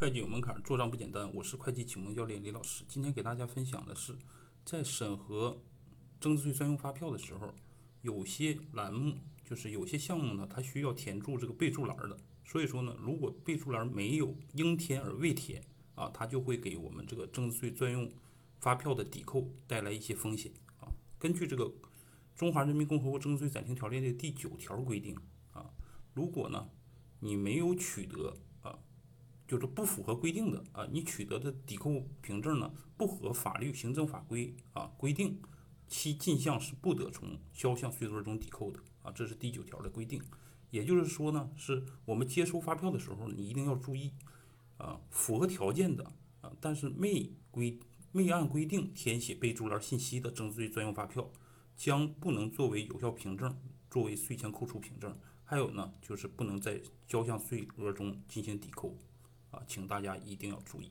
会计有门槛，做账不简单。我是会计启蒙教练李老师。今天给大家分享的是，在审核增值税专用发票的时候，有些栏目就是有些项目呢，它需要填注这个备注栏的。所以说呢，如果备注栏没有应填而未填啊，它就会给我们这个增值税专用发票的抵扣带来一些风险啊。根据这个《中华人民共和国增值税暂行条例》的第九条规定啊，如果呢你没有取得。就是不符合规定的啊，你取得的抵扣凭证呢不合法律、行政法规啊规定，其进项是不得从销项税额中抵扣的啊，这是第九条的规定。也就是说呢，是我们接收发票的时候，你一定要注意啊，符合条件的啊，但是没规没按规定填写备注栏信息的增值税专用发票，将不能作为有效凭证，作为税前扣除凭证。还有呢，就是不能在销项税额中进行抵扣。啊，请大家一定要注意。